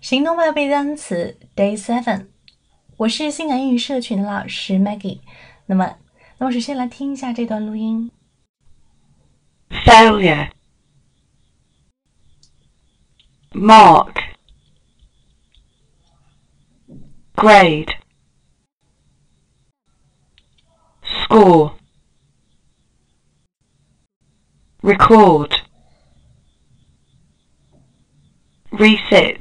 行动派背单词 Day Seven，我是性感英语社群的老师 Maggie。那么，那么首先来听一下这段录音。failure, mark, grade, score, record, reset,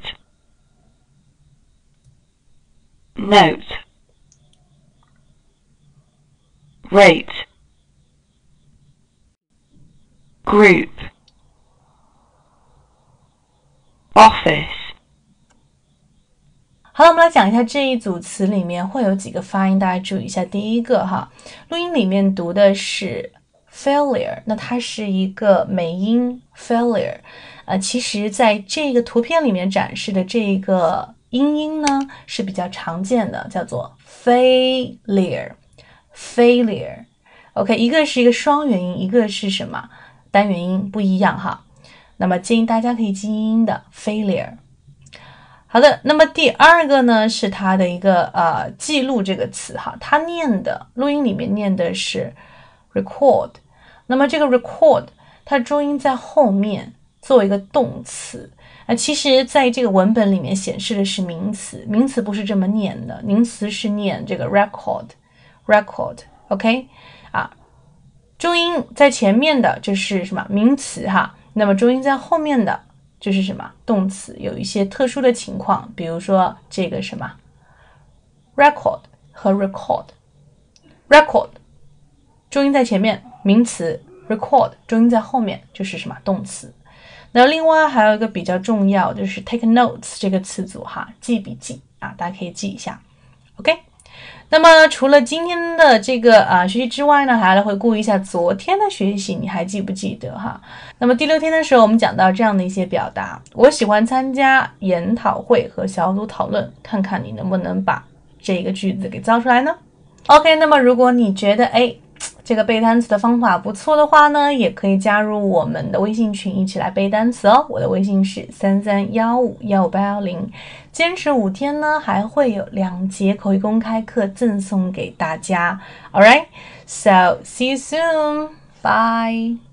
Note, rate, group, office, 好了，我们来讲一下这一组词里面会有几个发音，大家注意一下。第一个哈，录音里面读的是 failure，那它是一个美音 failure，呃，其实在这个图片里面展示的这个音音呢是比较常见的，叫做 failure，failure。OK，一个是一个双元音，一个是什么单元音，不一样哈。那么建议大家可以记音的 failure。好的，那么第二个呢是它的一个呃记录这个词哈，它念的录音里面念的是 record，那么这个 record 它重音在后面做一个动词啊，其实在这个文本里面显示的是名词，名词不是这么念的，名词是念这个 record，record，OK 啊，重音在前面的就是什么名词哈，那么重音在后面的。就是什么动词有一些特殊的情况，比如说这个什么 record 和 record，record 重音在前面，名词 record 重音在后面，就是什么动词。那另外还有一个比较重要，就是 take notes 这个词组哈，记笔记啊，大家可以记一下，OK。那么除了今天的这个啊学习之外呢，还要来回顾一下昨天的学习，你还记不记得哈？那么第六天的时候，我们讲到这样的一些表达，我喜欢参加研讨会和小组讨论，看看你能不能把这个句子给造出来呢？OK，那么如果你觉得哎。这个背单词的方法不错的话呢，也可以加入我们的微信群，一起来背单词哦。我的微信是三三幺五幺五八幺零，坚持五天呢，还会有两节口语公开课赠送给大家。All right, so see you soon. Bye.